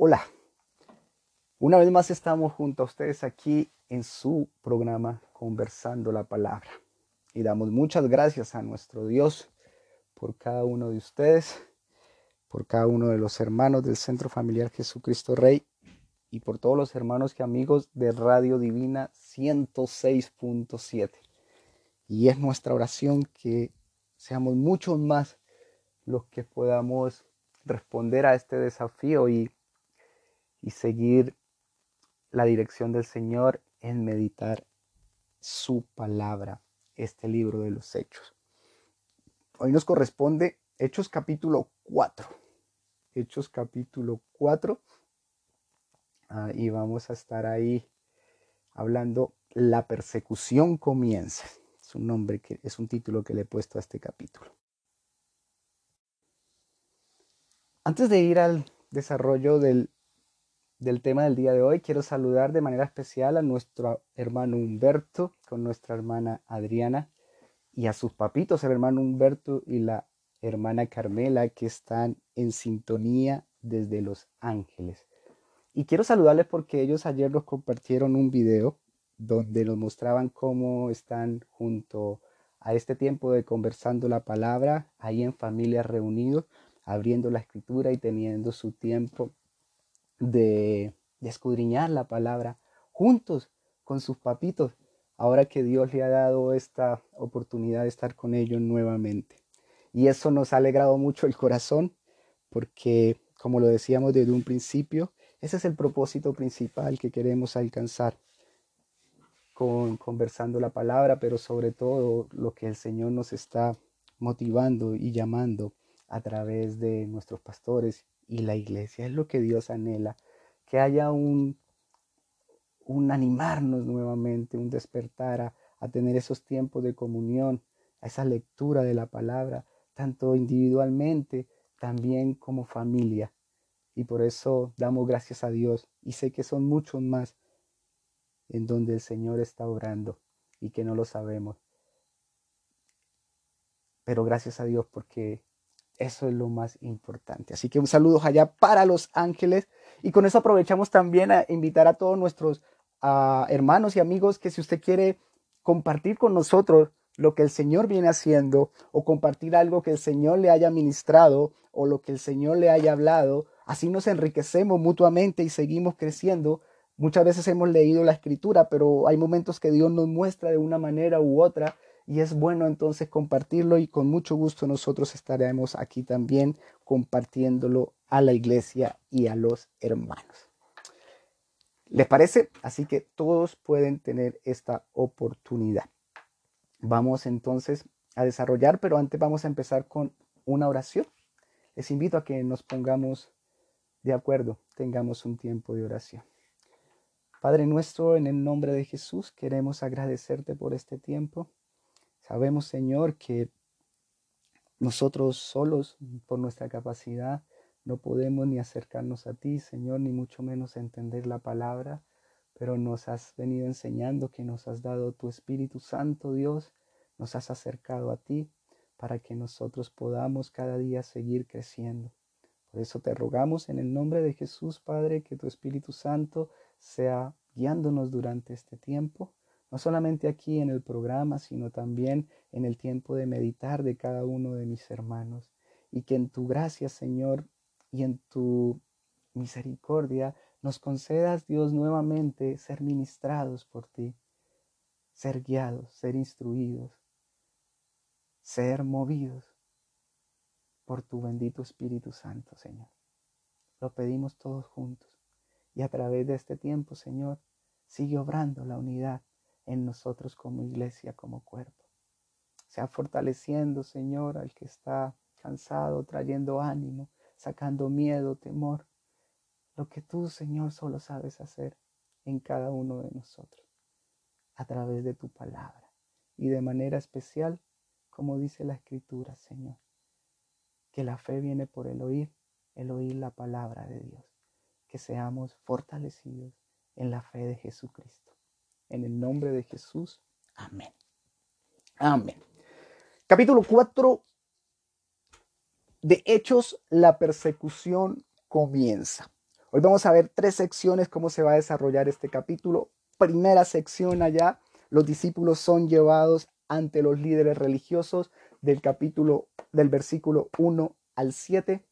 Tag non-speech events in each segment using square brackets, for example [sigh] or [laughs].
Hola, una vez más estamos junto a ustedes aquí en su programa Conversando la Palabra. Y damos muchas gracias a nuestro Dios por cada uno de ustedes, por cada uno de los hermanos del Centro Familiar Jesucristo Rey y por todos los hermanos y amigos de Radio Divina 106.7. Y es nuestra oración que seamos muchos más los que podamos responder a este desafío y y seguir la dirección del Señor en meditar su palabra, este libro de los hechos. Hoy nos corresponde Hechos capítulo 4. Hechos capítulo 4. Ah, y vamos a estar ahí hablando La persecución comienza. Es un nombre que es un título que le he puesto a este capítulo. Antes de ir al desarrollo del del tema del día de hoy, quiero saludar de manera especial a nuestro hermano Humberto con nuestra hermana Adriana y a sus papitos, el hermano Humberto y la hermana Carmela, que están en sintonía desde Los Ángeles. Y quiero saludarles porque ellos ayer nos compartieron un video donde nos mostraban cómo están junto a este tiempo de conversando la palabra, ahí en familia reunidos, abriendo la escritura y teniendo su tiempo de, escudriñar la palabra juntos con sus papitos, ahora que Dios le ha dado esta oportunidad de estar con ellos nuevamente. Y eso nos ha alegrado mucho el corazón, porque, como lo decíamos desde un principio, ese es el propósito principal que queremos alcanzar con conversando la palabra, pero sobre todo lo que el Señor nos está motivando y llamando a través de nuestros pastores y la iglesia. Es lo que Dios anhela, que haya un, un animarnos nuevamente, un despertar a, a tener esos tiempos de comunión, a esa lectura de la palabra, tanto individualmente, también como familia. Y por eso damos gracias a Dios. Y sé que son muchos más en donde el Señor está obrando y que no lo sabemos. Pero gracias a Dios porque eso es lo más importante. Así que un saludo allá para los ángeles. Y con eso aprovechamos también a invitar a todos nuestros hermanos y amigos que si usted quiere compartir con nosotros lo que el Señor viene haciendo o compartir algo que el Señor le haya ministrado o lo que el Señor le haya hablado, así nos enriquecemos mutuamente y seguimos creciendo. Muchas veces hemos leído la escritura, pero hay momentos que Dios nos muestra de una manera u otra y es bueno entonces compartirlo y con mucho gusto nosotros estaremos aquí también compartiéndolo a la iglesia y a los hermanos. ¿Les parece? Así que todos pueden tener esta oportunidad. Vamos entonces a desarrollar, pero antes vamos a empezar con una oración. Les invito a que nos pongamos de acuerdo, tengamos un tiempo de oración. Padre nuestro, en el nombre de Jesús, queremos agradecerte por este tiempo. Sabemos, Señor, que nosotros solos, por nuestra capacidad, no podemos ni acercarnos a ti, Señor, ni mucho menos entender la palabra, pero nos has venido enseñando que nos has dado tu Espíritu Santo, Dios, nos has acercado a ti para que nosotros podamos cada día seguir creciendo. Por eso te rogamos en el nombre de Jesús, Padre, que tu Espíritu Santo sea guiándonos durante este tiempo no solamente aquí en el programa, sino también en el tiempo de meditar de cada uno de mis hermanos. Y que en tu gracia, Señor, y en tu misericordia nos concedas, Dios, nuevamente ser ministrados por ti, ser guiados, ser instruidos, ser movidos por tu bendito Espíritu Santo, Señor. Lo pedimos todos juntos. Y a través de este tiempo, Señor, sigue obrando la unidad en nosotros como iglesia, como cuerpo. Sea fortaleciendo, Señor, al que está cansado, trayendo ánimo, sacando miedo, temor. Lo que tú, Señor, solo sabes hacer en cada uno de nosotros, a través de tu palabra. Y de manera especial, como dice la Escritura, Señor, que la fe viene por el oír, el oír la palabra de Dios. Que seamos fortalecidos en la fe de Jesucristo. En el nombre de Jesús. Amén. Amén. Capítulo 4 de Hechos, la persecución comienza. Hoy vamos a ver tres secciones, cómo se va a desarrollar este capítulo. Primera sección allá, los discípulos son llevados ante los líderes religiosos del capítulo del versículo 1 al 7.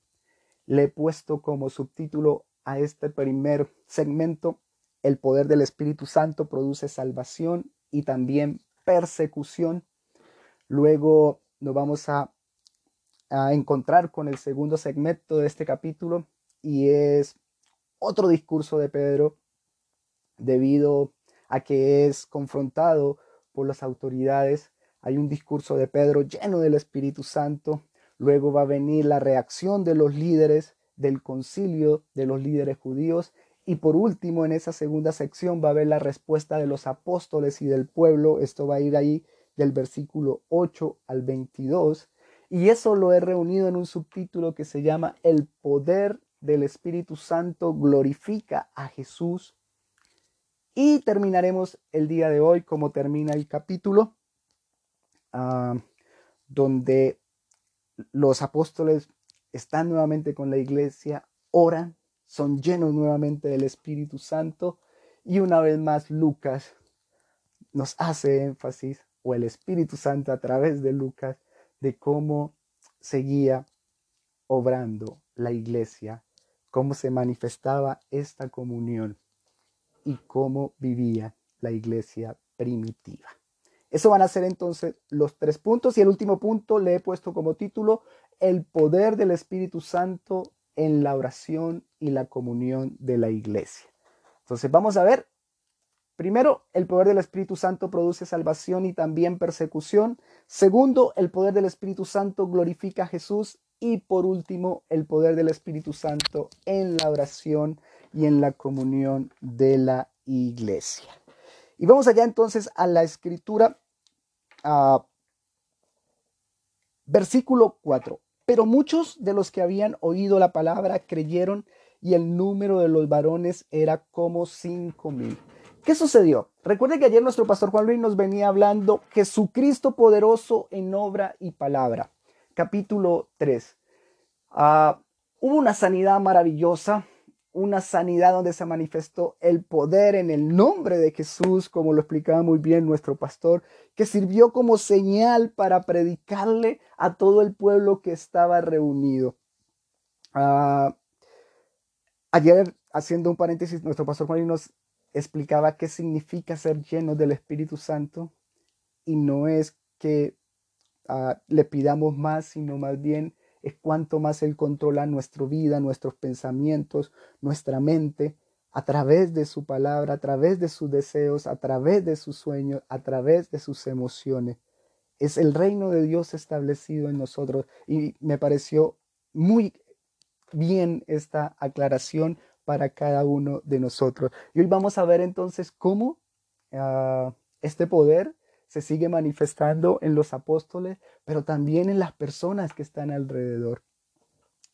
Le he puesto como subtítulo a este primer segmento, el poder del Espíritu Santo produce salvación y también persecución. Luego nos vamos a, a encontrar con el segundo segmento de este capítulo y es otro discurso de Pedro debido a que es confrontado por las autoridades. Hay un discurso de Pedro lleno del Espíritu Santo. Luego va a venir la reacción de los líderes del concilio, de los líderes judíos. Y por último, en esa segunda sección va a haber la respuesta de los apóstoles y del pueblo. Esto va a ir ahí del versículo 8 al 22. Y eso lo he reunido en un subtítulo que se llama El poder del Espíritu Santo glorifica a Jesús. Y terminaremos el día de hoy como termina el capítulo, ah, donde los apóstoles están nuevamente con la iglesia, oran, son llenos nuevamente del Espíritu Santo y una vez más Lucas nos hace énfasis, o el Espíritu Santo a través de Lucas, de cómo seguía obrando la iglesia, cómo se manifestaba esta comunión y cómo vivía la iglesia primitiva. Eso van a ser entonces los tres puntos y el último punto le he puesto como título el poder del Espíritu Santo en la oración y la comunión de la iglesia. Entonces vamos a ver, primero, el poder del Espíritu Santo produce salvación y también persecución. Segundo, el poder del Espíritu Santo glorifica a Jesús. Y por último, el poder del Espíritu Santo en la oración y en la comunión de la iglesia. Y vamos allá entonces a la escritura, versículo 4. Pero muchos de los que habían oído la palabra creyeron y el número de los varones era como cinco mil. ¿Qué sucedió? Recuerde que ayer nuestro pastor Juan Luis nos venía hablando Jesucristo poderoso en obra y palabra. Capítulo 3. Ah, hubo una sanidad maravillosa una sanidad donde se manifestó el poder en el nombre de Jesús, como lo explicaba muy bien nuestro pastor, que sirvió como señal para predicarle a todo el pueblo que estaba reunido. Ah, ayer, haciendo un paréntesis, nuestro pastor Juan nos explicaba qué significa ser lleno del Espíritu Santo y no es que ah, le pidamos más, sino más bien es cuanto más Él controla nuestra vida, nuestros pensamientos, nuestra mente, a través de su palabra, a través de sus deseos, a través de sus sueños, a través de sus emociones. Es el reino de Dios establecido en nosotros y me pareció muy bien esta aclaración para cada uno de nosotros. Y hoy vamos a ver entonces cómo ah, este poder se sigue manifestando en los apóstoles, pero también en las personas que están alrededor.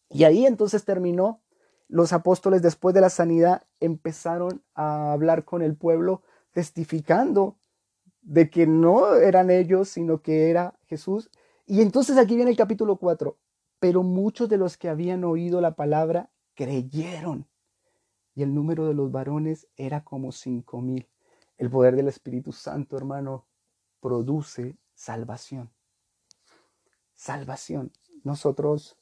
Y ahí entonces terminó. Los apóstoles después de la sanidad empezaron a hablar con el pueblo, testificando de que no eran ellos, sino que era Jesús. Y entonces aquí viene el capítulo 4. Pero muchos de los que habían oído la palabra creyeron. Y el número de los varones era como cinco mil. El poder del Espíritu Santo, hermano, produce salvación. Salvación. Nosotros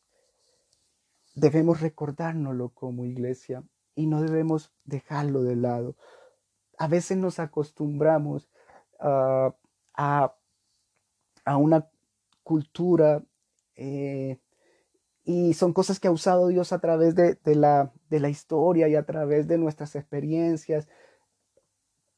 debemos recordárnoslo como iglesia y no debemos dejarlo de lado. A veces nos acostumbramos a, a, una cultura eh, y son cosas que ha usado Dios a través de, la, de la historia y a través de nuestras experiencias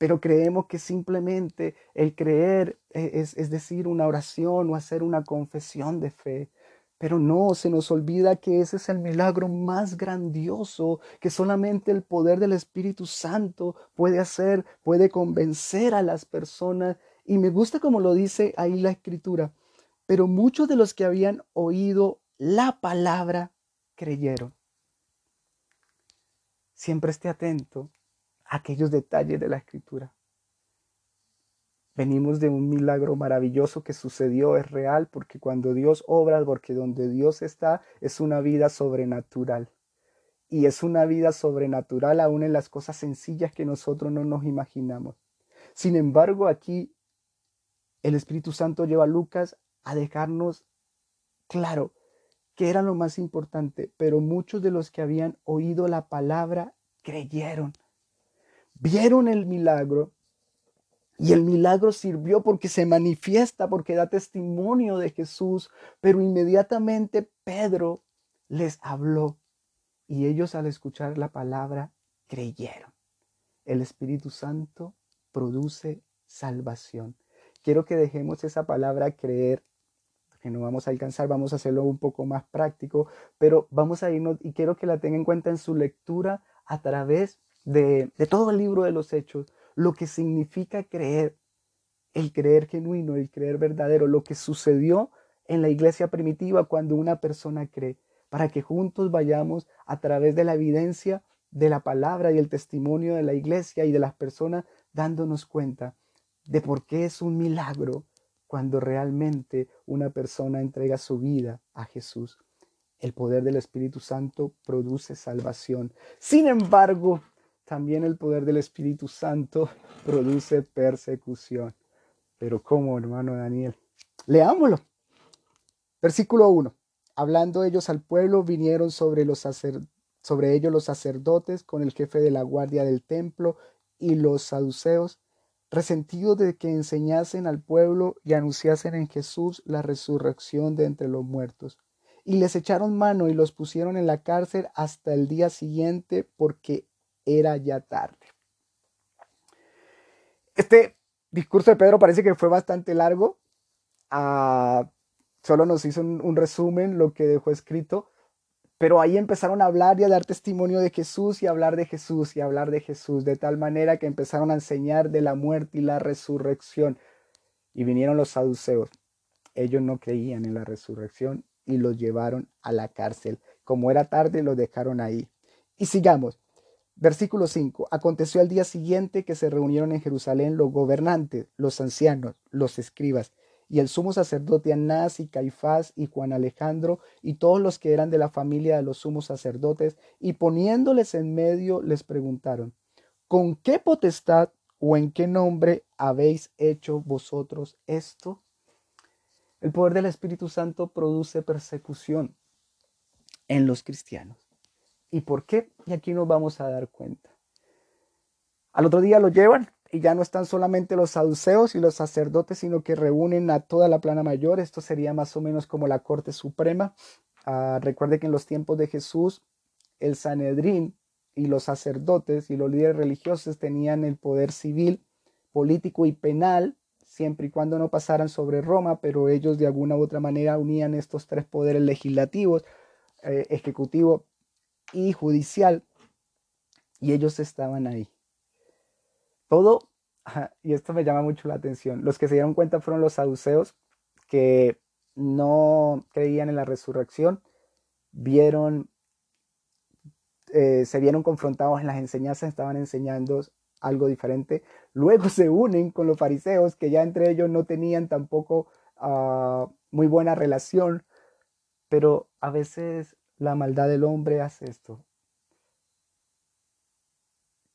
pero creemos que simplemente el creer e-, es, es, decir una oración o hacer una confesión de fe. Pero no, se nos olvida que ese es el milagro más grandioso que solamente el poder del Espíritu Santo puede hacer, puede convencer a las personas. Y me gusta como lo dice ahí la escritura. Pero muchos de los que habían oído la palabra creyeron. Siempre esté atento aquellos detalles de la escritura. Venimos de un milagro maravilloso que sucedió, es real, porque cuando Dios obra, porque donde Dios está, es una vida sobrenatural. y es una vida sobrenatural aún en las cosas sencillas que nosotros no nos imaginamos. Sin embargo, aquí el Espíritu Santo lleva a Lucas a dejarnos claro que era lo más importante, pero muchos de los que habían oído la palabra creyeron, vieron el milagro y el milagro sirvió porque se manifiesta, porque da testimonio de Jesús, pero inmediatamente Pedro les habló y ellos al escuchar la palabra creyeron. El Espíritu Santo produce salvación. Quiero que dejemos esa palabra creer, que no vamos a alcanzar, vamos a hacerlo un poco más práctico, pero vamos a irnos y quiero que la tenga en cuenta en su lectura a través de, de todo el libro de los hechos, lo que significa creer, el creer genuino, el creer verdadero, lo que sucedió en la iglesia primitiva cuando una persona cree para que juntos vayamos a través de la evidencia de la palabra y el testimonio de la iglesia y de las personas dándonos cuenta de por qué es un milagro cuando realmente una persona entrega su vida a Jesús. El poder del Espíritu Santo produce salvación. Sin embargo, también el poder del Espíritu Santo [laughs] produce persecución. Pero ¿cómo, hermano Daniel? Leámoslo. Versículo 1 hablando ellos al pueblo, vinieron sobre, sobre ellos los sacerdotes con el jefe de la guardia del templo y los saduceos, resentidos de que enseñasen al pueblo y anunciasen en Jesús la resurrección de entre los muertos. Y les echaron mano y los pusieron en la cárcel hasta el día siguiente porque era ya tarde. Este discurso de Pedro parece que fue bastante largo. Ah, solo nos hizo un, resumen, lo que dejó escrito, pero ahí empezaron a hablar y a dar testimonio de Jesús y a hablar de Jesús y a hablar de Jesús, de tal manera que empezaron a enseñar de la muerte y la resurrección. Y vinieron los saduceos. Ellos no creían en la resurrección y los llevaron a la cárcel. Como era tarde, los dejaron ahí. Y sigamos. Versículo 5. Aconteció al día siguiente que se reunieron en Jerusalén los gobernantes, los ancianos, los escribas y el sumo sacerdote Anás y Caifás y Juan Alejandro y todos los que eran de la familia de los sumos sacerdotes, y poniéndoles en medio les preguntaron, ¿con qué potestad o en qué nombre habéis hecho vosotros esto? El poder del Espíritu Santo produce persecución en los cristianos. ¿Y por qué? Y aquí nos vamos a dar cuenta. Al otro día lo llevan y ya no están solamente los saduceos y los sacerdotes, sino que reúnen a toda la plana mayor. Esto sería más o menos como la Corte Suprema. Ah, recuerde que en los tiempos de Jesús, el Sanedrín y los sacerdotes y los líderes religiosos tenían el poder civil, político y penal, siempre y cuando no pasaran sobre Roma, pero ellos de alguna u otra manera unían estos tres poderes legislativos, eh, ejecutivo y judicial, y ellos estaban ahí. Todo, y esto me llama mucho la atención, los que se dieron cuenta fueron los saduceos que no creían en la resurrección, vieron, eh, se vieron confrontados en las enseñanzas, estaban enseñando algo diferente. Luego se unen con los fariseos, que ya entre ellos no tenían tampoco ah, muy buena relación, pero a veces la maldad del hombre hace esto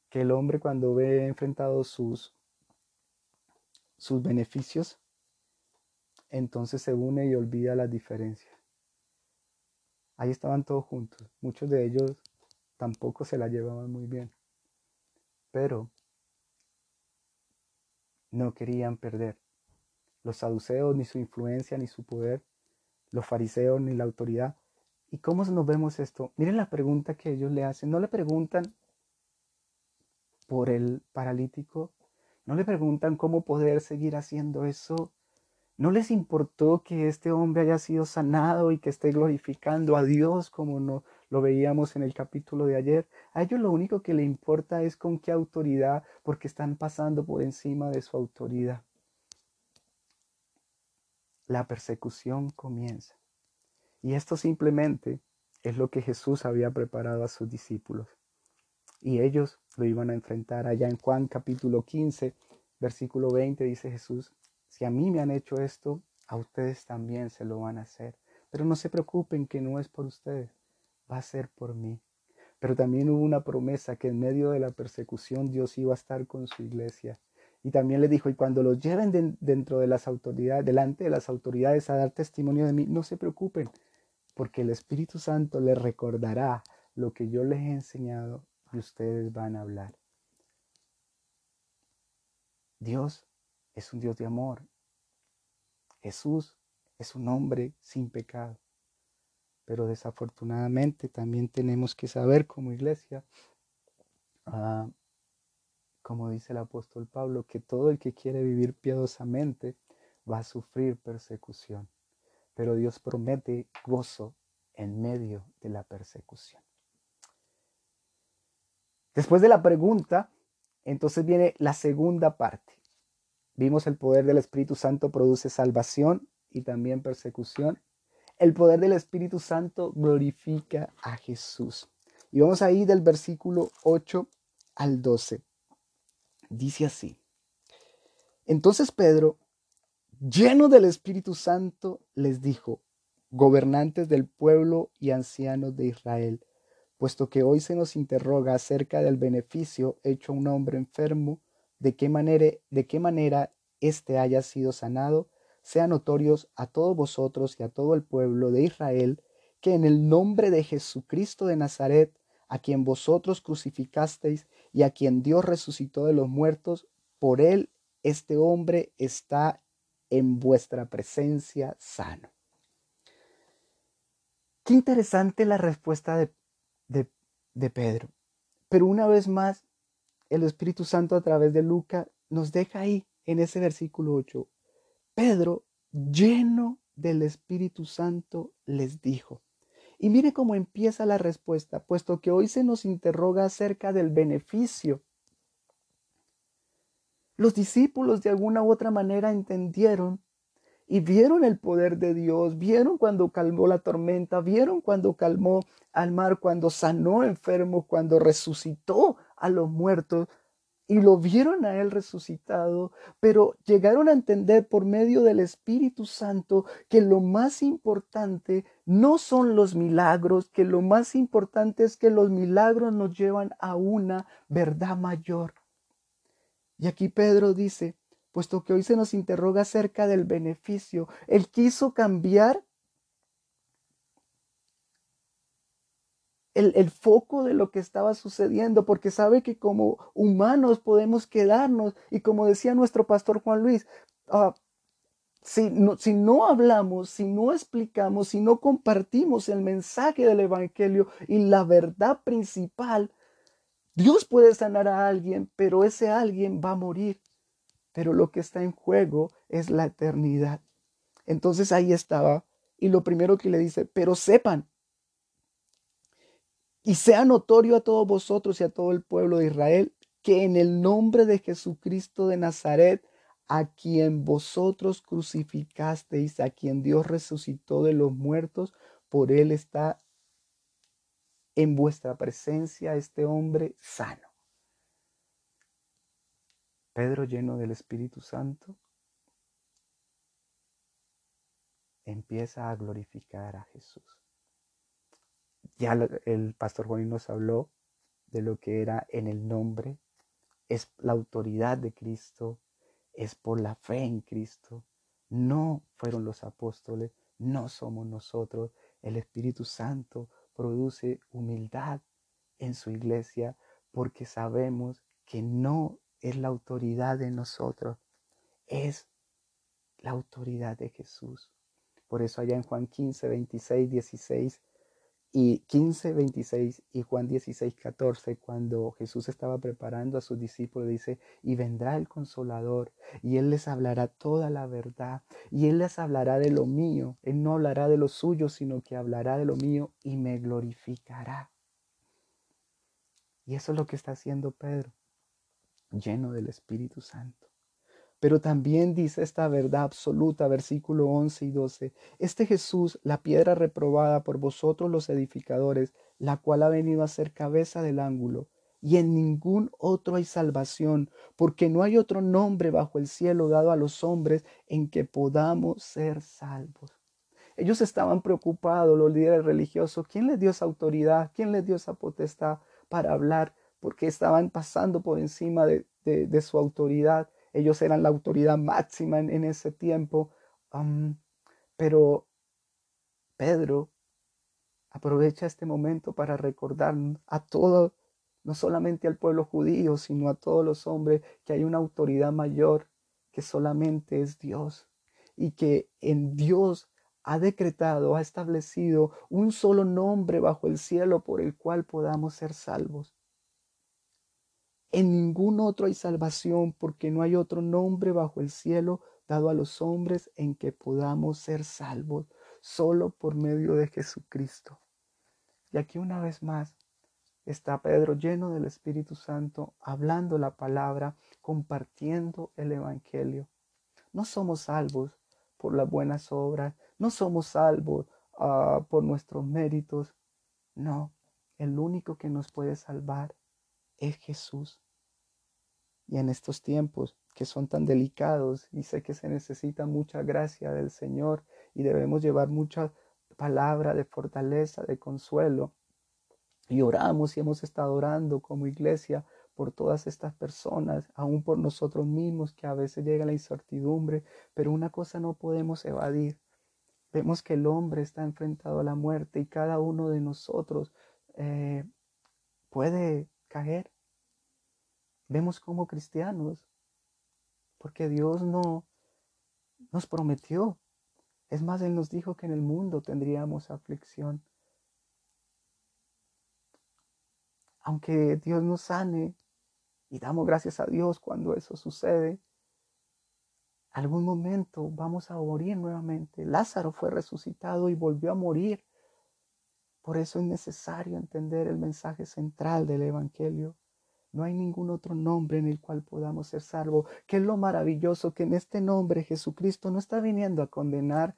que el hombre cuando ve enfrentados sus, sus beneficios, entonces se une y olvida las diferencias. Ahí estaban todos juntos. Muchos de ellos tampoco se la llevaban muy bien. Pero no querían perder. Los saduceos ni su influencia ni su poder, los fariseos ni la autoridad. ¿Y cómo nos vemos esto? Miren la pregunta que ellos le hacen. No le preguntan por el paralítico? ¿No le preguntan cómo poder seguir haciendo eso? ¿No les importó que este hombre haya sido sanado y que esté glorificando a Dios como no, lo veíamos en el capítulo de ayer? A ellos lo único que le importa es con qué autoridad, porque están pasando por encima de su autoridad. La persecución comienza. Y esto simplemente es lo que Jesús había preparado a sus discípulos y ellos lo iban a enfrentar. Allá en Juan capítulo 15, versículo 20 dice Jesús, si a mí me han hecho esto, a ustedes también se lo van a hacer. Pero no se preocupen que no es por ustedes, va a ser por mí. Pero también hubo una promesa que en medio de la persecución Dios iba a estar con su iglesia. Y también le dijo, y cuando los lleven dentro de las autoridades, delante de las autoridades a dar testimonio de mí, no se preocupen, porque el Espíritu Santo les recordará lo que yo les he enseñado y ustedes van a hablar. Dios es un Dios de amor. Jesús es un hombre sin pecado. Pero desafortunadamente también tenemos que saber como iglesia, ah, como dice el apóstol Pablo, que todo el que quiere vivir piadosamente va a sufrir persecución. Pero Dios promete gozo en medio de la persecución. Después de la pregunta, entonces viene la segunda parte. Vimos el poder del Espíritu Santo produce salvación y también persecución. El poder del Espíritu Santo glorifica a Jesús. Y vamos ahí del versículo 8 al 12. Dice así. Entonces Pedro, lleno del Espíritu Santo, les dijo, gobernantes del pueblo y ancianos de Israel, puesto que hoy se nos interroga acerca del beneficio hecho a un hombre enfermo, de qué manera, de qué manera éste haya sido sanado, sean notorios a todos vosotros y a todo el pueblo de Israel, que en el nombre de Jesucristo de Nazaret, a quien vosotros crucificasteis y a quien Dios resucitó de los muertos, por él este hombre está en vuestra presencia sano. Qué interesante la respuesta de, de, Pedro. Pero una vez más, el Espíritu Santo a través de Lucas nos deja ahí en ese versículo 8 Pedro, lleno del Espíritu Santo, les dijo. Y mire cómo empieza la respuesta, puesto que hoy se nos interroga acerca del beneficio. Los discípulos de alguna u otra manera entendieron y vieron el poder de Dios, vieron cuando calmó la tormenta, vieron cuando calmó al mar, cuando sanó enfermos, cuando resucitó a los muertos, y lo vieron a Él resucitado, pero llegaron a entender por medio del Espíritu Santo que lo más importante no son los milagros, que lo más importante es que los milagros nos llevan a una verdad mayor. Y aquí Pedro dice, puesto que hoy se nos interroga acerca del beneficio, Él quiso cambiar el, foco de lo que estaba sucediendo, porque sabe que como humanos podemos quedarnos, y como decía nuestro pastor Juan Luis, ah, si, no, si no hablamos, si no explicamos, si no compartimos el mensaje del Evangelio y la verdad principal, Dios puede sanar a alguien, pero ese alguien va a morir. Pero lo que está en juego es la eternidad. Entonces ahí estaba. Y lo primero que le dice, pero sepan y sea notorio a todos vosotros y a todo el pueblo de Israel que en el nombre de Jesucristo de Nazaret, a quien vosotros crucificasteis, a quien Dios resucitó de los muertos, por él está en vuestra presencia este hombre sano. Pedro, lleno del Espíritu Santo, empieza a glorificar a Jesús. Ya el pastor Juan nos habló de lo que era en el nombre, es la autoridad de Cristo, es por la fe en Cristo. No fueron los apóstoles, no somos nosotros. El Espíritu Santo produce humildad en su iglesia porque sabemos que no es la autoridad de nosotros, es la autoridad de Jesús. Por eso allá en Juan 15, 26, 16 y 15, 26 y Juan 16, 14, cuando Jesús estaba preparando a sus discípulos, dice, y vendrá el consolador, y él les hablará toda la verdad, y él les hablará de lo mío, él no hablará de lo suyo, sino que hablará de lo mío y me glorificará. Y eso es lo que está haciendo Pedro, lleno del Espíritu Santo. Pero también dice esta verdad absoluta, versículo 11 y 12, este Jesús, la piedra reprobada por vosotros los edificadores, la cual ha venido a ser cabeza del ángulo, y en ningún otro hay salvación, porque no hay otro nombre bajo el cielo dado a los hombres en que podamos ser salvos. Ellos estaban preocupados, los líderes religiosos. ¿Quién les dio esa autoridad? ¿Quién les dio esa potestad para hablar? Porque estaban pasando por encima de, su autoridad. Ellos eran la autoridad máxima en, ese tiempo. pero Pedro aprovecha este momento para recordar a todo, no solamente al pueblo judío, sino a todos los hombres, que hay una autoridad mayor que solamente es Dios y que en Dios ha decretado, ha establecido un solo nombre bajo el cielo por el cual podamos ser salvos. En ningún otro hay salvación porque no hay otro nombre bajo el cielo dado a los hombres en que podamos ser salvos, solo por medio de Jesucristo. Y aquí una vez más está Pedro lleno del Espíritu Santo, hablando la palabra, compartiendo el Evangelio. No somos salvos por las buenas obras, no somos salvos ah, por nuestros méritos. No, el único que nos puede salvar es Jesús. Y en estos tiempos que son tan delicados y sé que se necesita mucha gracia del Señor y debemos llevar mucha palabra de fortaleza, de consuelo. Y oramos y hemos estado orando como iglesia por todas estas personas, aún por nosotros mismos, que a veces llega la incertidumbre, pero una cosa no podemos evadir. Vemos que el hombre está enfrentado a la muerte y cada uno de nosotros eh, puede caer. Vemos como cristianos, porque Dios no nos prometió es más, Él nos dijo que en el mundo tendríamos aflicción. Aunque Dios nos sane y damos gracias a Dios cuando eso sucede, algún momento vamos a morir nuevamente. Lázaro fue resucitado y volvió a morir. Por eso es necesario entender el mensaje central del Evangelio. No hay ningún otro nombre en el cual podamos ser salvos. Que es lo maravilloso que en este nombre Jesucristo no está viniendo a condenar,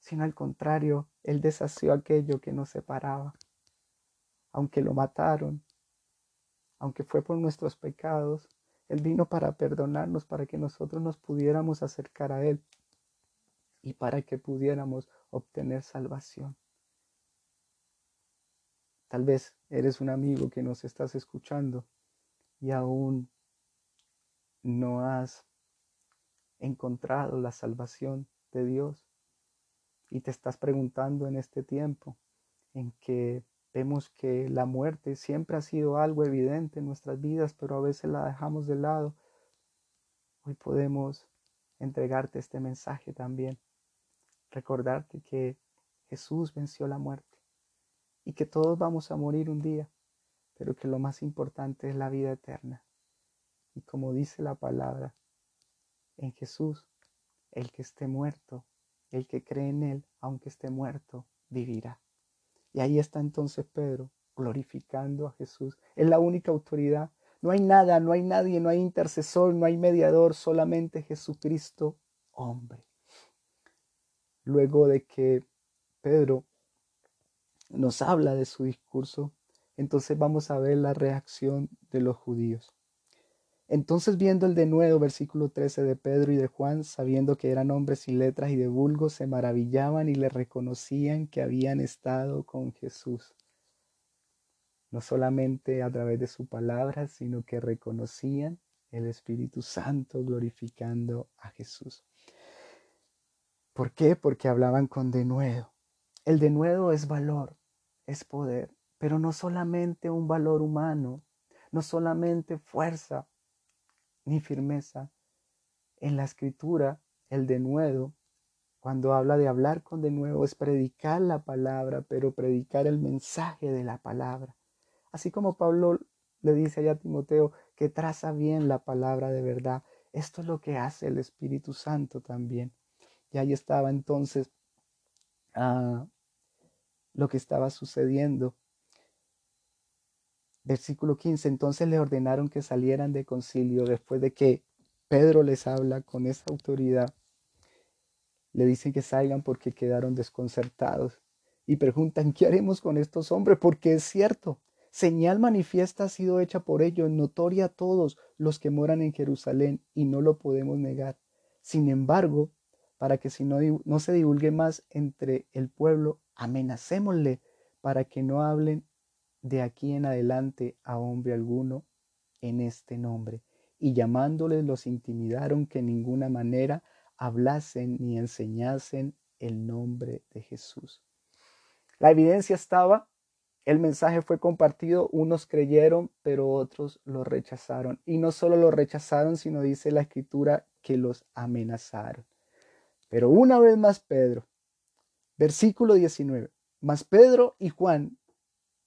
sino al contrario, Él deshació aquello que nos separaba. Aunque lo mataron, aunque fue por nuestros pecados, Él vino para perdonarnos, para que nosotros nos pudiéramos acercar a Él y para que pudiéramos obtener salvación. Tal vez eres un amigo que nos estás escuchando y aún no has encontrado la salvación de Dios y te estás preguntando en este tiempo en que vemos que la muerte siempre ha sido algo evidente en nuestras vidas, pero a veces la dejamos de lado. Hoy podemos entregarte este mensaje también. Recordarte que Jesús venció la muerte y que todos vamos a morir un día, pero que lo más importante es la vida eterna. Y como dice la palabra, en Jesús, el que esté muerto, el que cree en Él, aunque esté muerto, vivirá. Y ahí está entonces Pedro glorificando a Jesús. Es la única autoridad. No hay nada, no hay nadie, no hay intercesor, no hay mediador, solamente Jesucristo, hombre. Luego de que Pedro nos habla de su discurso, entonces vamos a ver la reacción de los judíos. Entonces viendo el denuedo, versículo 13 de Pedro y de Juan, sabiendo que eran hombres sin letras y de vulgo, se maravillaban y le reconocían que habían estado con Jesús. No solamente a través de su palabra, sino que reconocían el Espíritu Santo glorificando a Jesús. ¿Por qué? Porque hablaban con denuedo. El denuedo es valor es poder, pero no solamente un valor humano, no solamente fuerza ni firmeza. En la escritura, el denuedo, cuando habla de hablar con denuedo, es predicar la palabra, pero predicar el mensaje de la palabra. Así como Pablo le dice allá a Timoteo que traza bien la palabra de verdad. Esto es lo que hace el Espíritu Santo también. Y ahí estaba entonces ah, lo que estaba sucediendo. Versículo 15, entonces le ordenaron que salieran de concilio después de que Pedro les habla con esa autoridad. Le dicen que salgan porque quedaron desconcertados y preguntan, ¿qué haremos con estos hombres? Porque es cierto, señal manifiesta ha sido hecha por ellos, notoria a todos los que moran en Jerusalén y no lo podemos negar. Sin embargo, para que si no, no se divulgue más entre el pueblo, amenacémosle para que no hablen de aquí en adelante a hombre alguno en este nombre. Y llamándoles los intimidaron que en ninguna manera hablasen ni enseñasen el nombre de Jesús. La evidencia estaba, el mensaje fue compartido, unos creyeron, pero otros lo rechazaron. Y no solo lo rechazaron, sino dice la escritura que los amenazaron. Pero una vez más Pedro, versículo 19, mas Pedro y Juan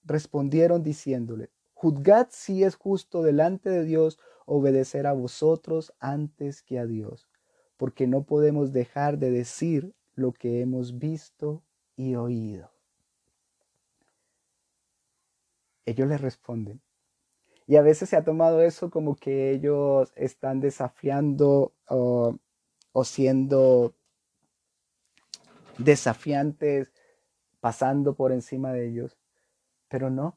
respondieron diciéndole, juzgad si es justo delante de Dios obedecer a vosotros antes que a Dios, porque no podemos dejar de decir lo que hemos visto y oído. ellos les responden. Y a veces se ha tomado eso como que ellos están desafiando o, siendo desafiantes, pasando por encima de ellos. Pero no,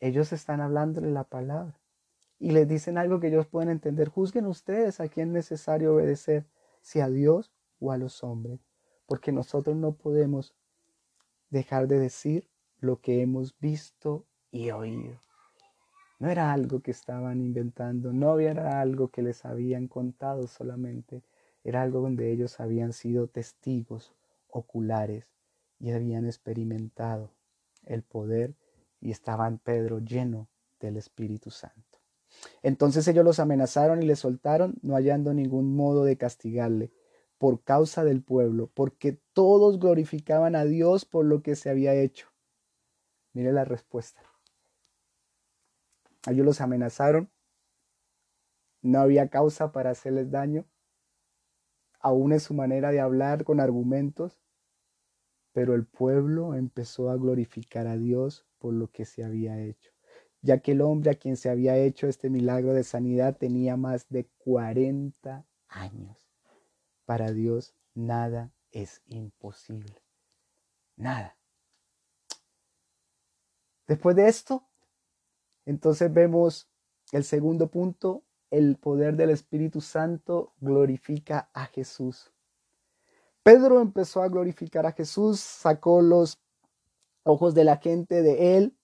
ellos están hablándole la palabra y les dicen algo que ellos pueden entender. Juzguen ustedes a quién es necesario obedecer, si a Dios o a los hombres, porque nosotros no podemos dejar de decir lo que hemos visto y oído. No era algo que estaban inventando, no era algo que les habían contado solamente, era algo donde ellos habían sido testigos oculares y habían experimentado el poder y estaban Pedro lleno del Espíritu Santo. Entonces ellos los amenazaron y les soltaron, no hallando ningún modo de castigarle por causa del pueblo, porque todos glorificaban a Dios por lo que se había hecho. Mire la respuesta. Ellos los amenazaron. No había causa para hacerles daño. Aún en su manera de hablar con argumentos. Pero el pueblo empezó a glorificar a Dios por lo que se había hecho, ya que el hombre a quien se había hecho este milagro de sanidad tenía más de 40 años. Para Dios nada es imposible. Nada. Después de esto, entonces vemos el segundo punto, el poder del Espíritu Santo glorifica a Jesús. Pedro empezó a glorificar a Jesús, sacó los ojos de la gente de él,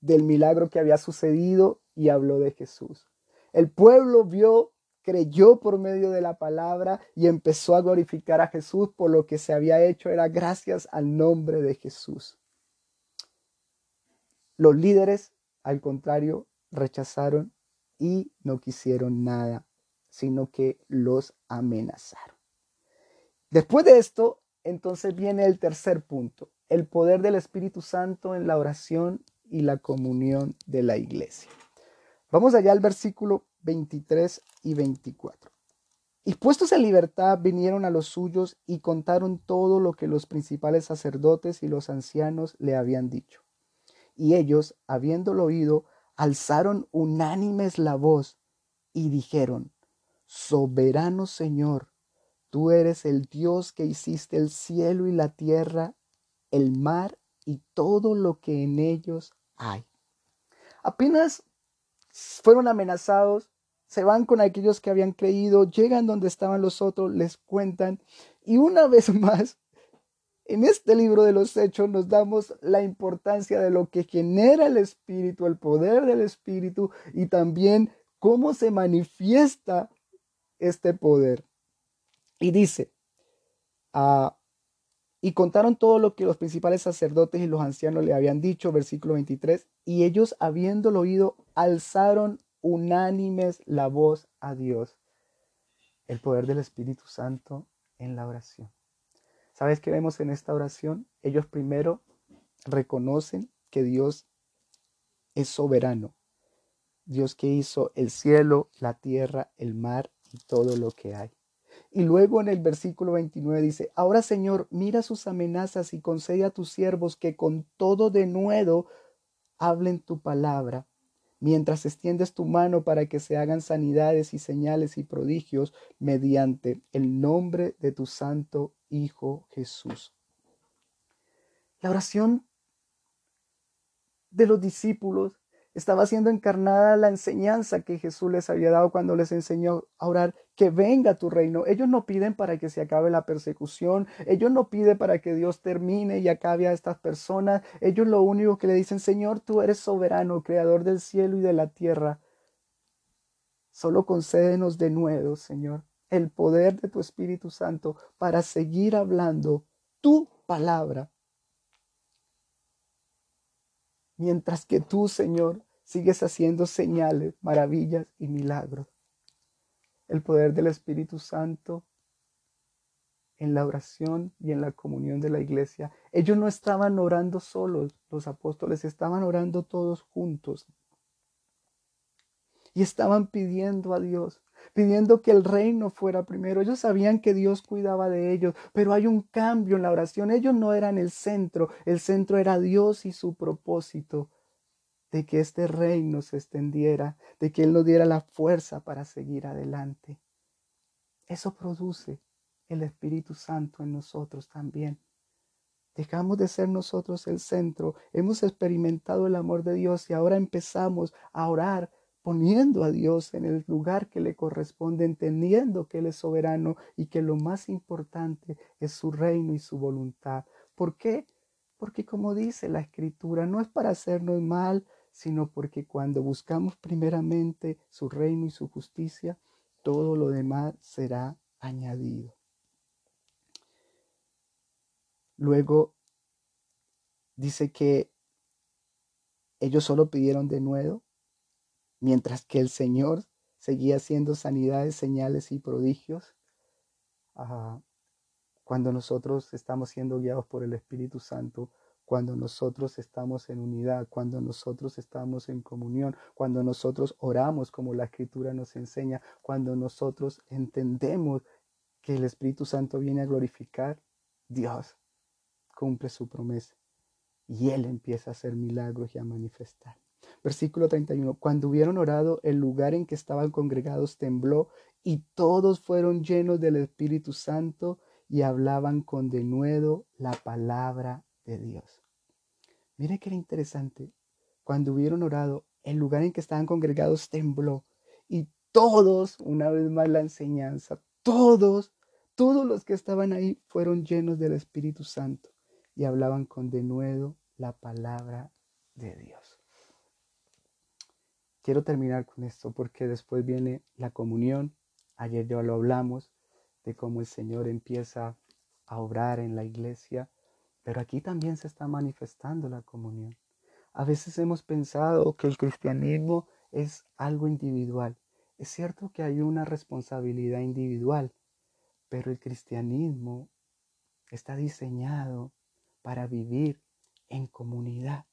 del milagro que había sucedido y habló de Jesús. El pueblo vio, creyó por medio de la palabra y empezó a glorificar a Jesús por lo que se había hecho, era gracias al nombre de Jesús. Los líderes al contrario, rechazaron y no quisieron nada, sino que los amenazaron. Después de esto, entonces viene el tercer punto, el poder del Espíritu Santo en la oración y la comunión de la iglesia. Vamos allá al versículo 23 y 24. Y puestos en libertad vinieron a los suyos y contaron todo lo que los principales sacerdotes y los ancianos le habían dicho. Y ellos, habiéndolo oído, alzaron unánimes la voz y dijeron, Soberano Señor, tú eres el Dios que hiciste el cielo y la tierra, el mar y todo lo que en ellos hay. Apenas fueron amenazados, se van con aquellos que habían creído, llegan donde estaban los otros, les cuentan y una vez [laughs] más en este libro de los hechos nos damos la importancia de lo que genera el Espíritu, el poder del Espíritu y también cómo se manifiesta este poder. Y dice, ah, y contaron todo lo que los principales sacerdotes y los ancianos le habían dicho, versículo 23, y ellos habiéndolo oído, alzaron unánimes la voz a Dios. El poder del Espíritu Santo en la oración. ¿Sabes qué vemos en esta oración? Ellos primero reconocen que Dios es soberano. Dios que hizo el cielo, la tierra, el mar y todo lo que hay. Y luego en el versículo 29 dice, ahora Señor, mira sus amenazas y concede a tus siervos que con todo denuedo hablen tu palabra, mientras extiendes tu mano para que se hagan sanidades y señales y prodigios mediante el nombre de tu santo Hijo Jesús. La oración de los discípulos estaba siendo encarnada la enseñanza que Jesús les había dado cuando les enseñó a orar, que venga tu reino. Ellos no piden para que se acabe la persecución, ellos no piden para que Dios termine y acabe a estas personas, ellos lo único que le dicen, Señor, tú eres soberano, creador del cielo y de la tierra. Solo concédenos de nuevo, Señor, el poder de tu Espíritu Santo para seguir hablando tu palabra mientras que tú, Señor, sigues haciendo señales, maravillas y milagros. El poder del Espíritu Santo en la oración y en la comunión de la iglesia. Ellos no estaban orando solos, los apóstoles estaban orando todos juntos. Y estaban pidiendo a Dios, pidiendo que el reino fuera primero. Ellos sabían que Dios cuidaba de ellos, pero hay un cambio en la oración. Ellos no eran el centro, el centro era Dios y su propósito de que este reino se extendiera, de que Él nos diera la fuerza para seguir adelante. Eso produce el Espíritu Santo en nosotros también. Dejamos de ser nosotros el centro, hemos experimentado el amor de Dios y ahora empezamos a orar poniendo a Dios en el lugar que le corresponde, entendiendo que Él es soberano y que lo más importante es su reino y su voluntad. ¿Por qué? Porque como dice la escritura, no es para hacernos mal, sino porque cuando buscamos primeramente su reino y su justicia, todo lo demás será añadido. Luego dice que ellos solo pidieron de nuevo, mientras que el Señor seguía haciendo sanidades, señales y prodigios. cuando nosotros estamos siendo guiados por el Espíritu Santo, cuando nosotros estamos en unidad, cuando nosotros estamos en comunión, cuando nosotros oramos como la Escritura nos enseña, cuando nosotros entendemos que el Espíritu Santo viene a glorificar, Dios cumple su promesa y Él empieza a hacer milagros y a manifestar. Versículo 31. Cuando hubieron orado, el lugar en que estaban congregados tembló y todos fueron llenos del Espíritu Santo y hablaban con denuedo la palabra de Dios. Mire que era interesante. Cuando hubieron orado, el lugar en que estaban congregados tembló y todos, una vez más la enseñanza, todos, todos los que estaban ahí fueron llenos del Espíritu Santo y hablaban con denuedo la palabra de Dios. Quiero terminar con esto porque después viene la comunión. Ayer ya lo hablamos de cómo el Señor empieza a obrar en la iglesia pero aquí también se está manifestando la comunión. A veces hemos pensado que el cristianismo es algo individual. Es cierto que hay una responsabilidad individual, pero el cristianismo está diseñado para vivir en comunidad.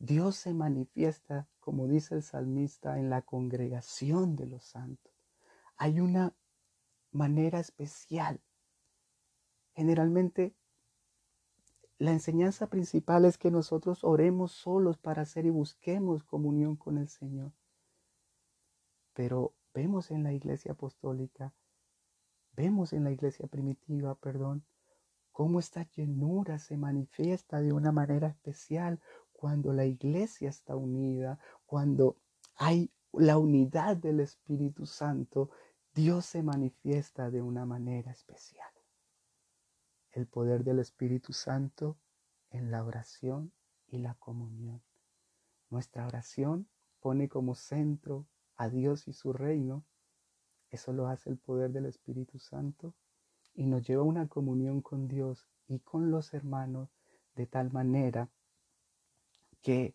Dios se manifiesta, como dice el salmista, en la congregación de los santos. Hay una manera especial. Generalmente la enseñanza principal es que nosotros oremos solos para hacer y busquemos comunión con el Señor. Pero vemos en la iglesia apostólica, vemos en la iglesia primitiva, perdón, cómo esta llenura se manifiesta de una manera especial cuando la iglesia está unida, cuando hay la unidad del Espíritu Santo, Dios se manifiesta de una manera especial el poder del Espíritu Santo en la oración y la comunión. Nuestra oración pone como centro a Dios y su reino. Eso lo hace el poder del Espíritu Santo y nos lleva a una comunión con Dios y con los hermanos de tal manera que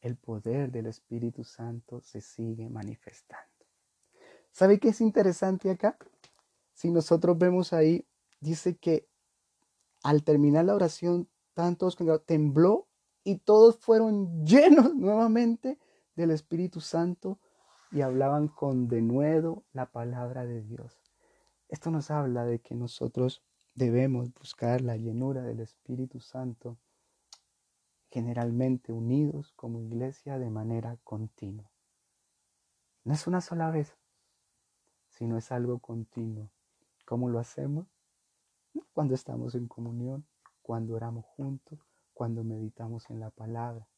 el poder del Espíritu Santo se sigue manifestando. ¿Sabe qué es interesante acá? Si nosotros vemos ahí dice que al terminar la oración, tantos tembló y todos fueron [laughs] llenos nuevamente del Espíritu Santo y hablaban con denuedo la palabra de Dios. Esto nos habla de que nosotros debemos buscar la llenura del Espíritu Santo generalmente unidos como iglesia de manera continua. No es una sola vez, sino es algo continuo. ¿Cómo lo hacemos? cuando estamos en comunión, cuando oramos juntos, cuando meditamos en la palabra.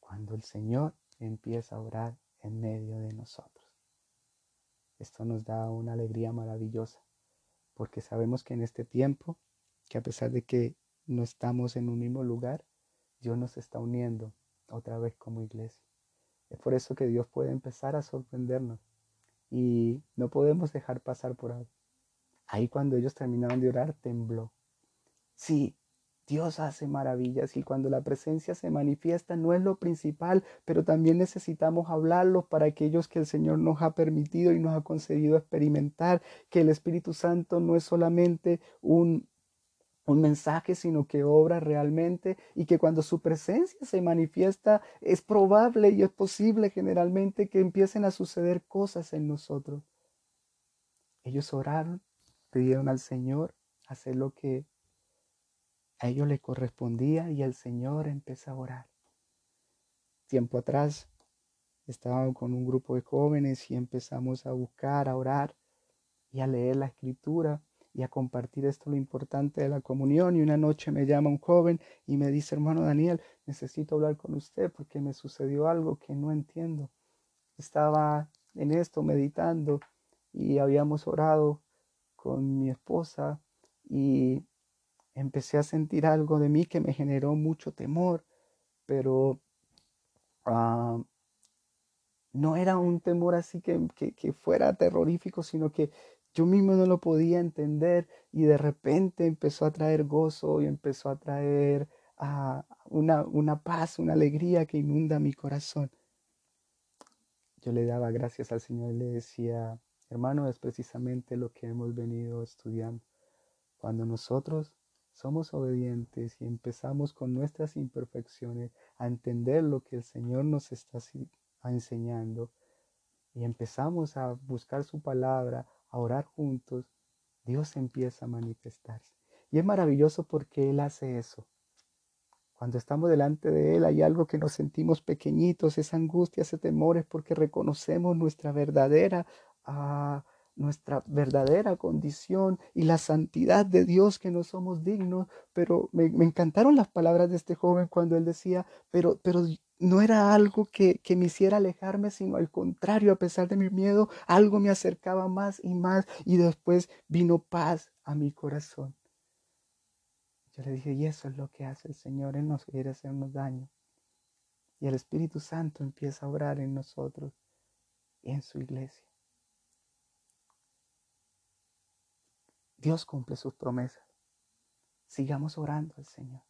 cuando el Señor empieza a orar en medio de nosotros. Esto nos da una alegría maravillosa, porque sabemos que en este tiempo, que a pesar de que no estamos en un mismo lugar, Dios nos está uniendo otra vez como iglesia. Es por eso que Dios puede empezar a sorprendernos y no podemos dejar pasar por algo. Ahí cuando ellos terminaron de orar, tembló. Sí, Dios hace maravillas y cuando la presencia se manifiesta no es lo principal, pero también necesitamos hablarlo para aquellos que el Señor nos ha permitido y nos ha concedido experimentar, que el Espíritu Santo no es solamente un, un mensaje, sino que obra realmente y que cuando su presencia se manifiesta es probable y es posible generalmente que empiecen a suceder cosas en nosotros. Ellos oraron, pidieron al Señor hacer lo que a ellos les correspondía y el Señor empezó a orar. Tiempo atrás estaba con un grupo de jóvenes y empezamos a buscar, a orar y a leer la escritura y a compartir esto lo importante de la comunión. Y una noche me llama un joven y me dice, hermano Daniel, necesito hablar con usted porque me sucedió algo que no entiendo. Estaba en esto meditando y habíamos orado con mi esposa y empecé a sentir algo de mí que me generó mucho temor, pero ah, no era un temor así que, que, fuera terrorífico, sino que yo mismo no lo podía entender y de repente empezó a traer gozo y empezó a traer ah, una, una paz, una alegría que inunda mi corazón. Yo le daba gracias al Señor y le decía, hermano, es precisamente lo que hemos venido estudiando. Cuando nosotros somos obedientes y empezamos con nuestras imperfecciones a entender lo que el Señor nos está enseñando y empezamos a buscar su palabra, a orar juntos, Dios empieza a manifestarse. Y es maravilloso porque Él hace eso. Cuando estamos delante de Él hay algo que nos sentimos pequeñitos, esa angustia, ese temor es porque reconocemos nuestra verdadera ah, nuestra verdadera condición y la santidad de Dios que no somos dignos. Pero me, encantaron las palabras de este joven cuando él decía, pero, pero no era algo que, que me hiciera alejarme, sino al contrario, a pesar de mi miedo, algo me acercaba más y más y después vino paz a mi corazón. Yo le dije, y eso es lo que hace el Señor, Él nos quiere hacernos daño. Y el Espíritu Santo empieza a obrar en nosotros y en su iglesia. Dios cumple sus promesas. Sigamos orando al Señor.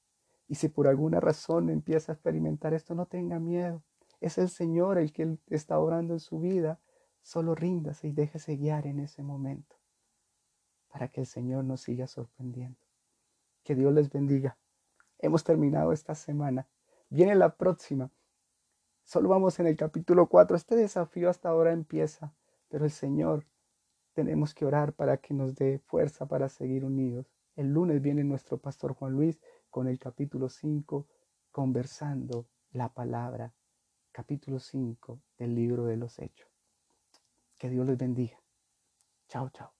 Y si por alguna razón empieza a experimentar esto, no tenga miedo. Es el Señor el que está orando en su vida. Solo ríndase y déjese guiar en ese momento para que el Señor nos siga sorprendiendo. Que Dios les bendiga. Hemos terminado esta semana. Viene la próxima. Solo vamos en el capítulo 4. Este desafío hasta ahora empieza, pero el Señor tenemos que orar para que nos dé fuerza para seguir unidos. El lunes viene nuestro pastor Juan Luis con el capítulo 5, conversando la palabra, capítulo 5 del libro de los Hechos. Que Dios les bendiga. Chao, chao.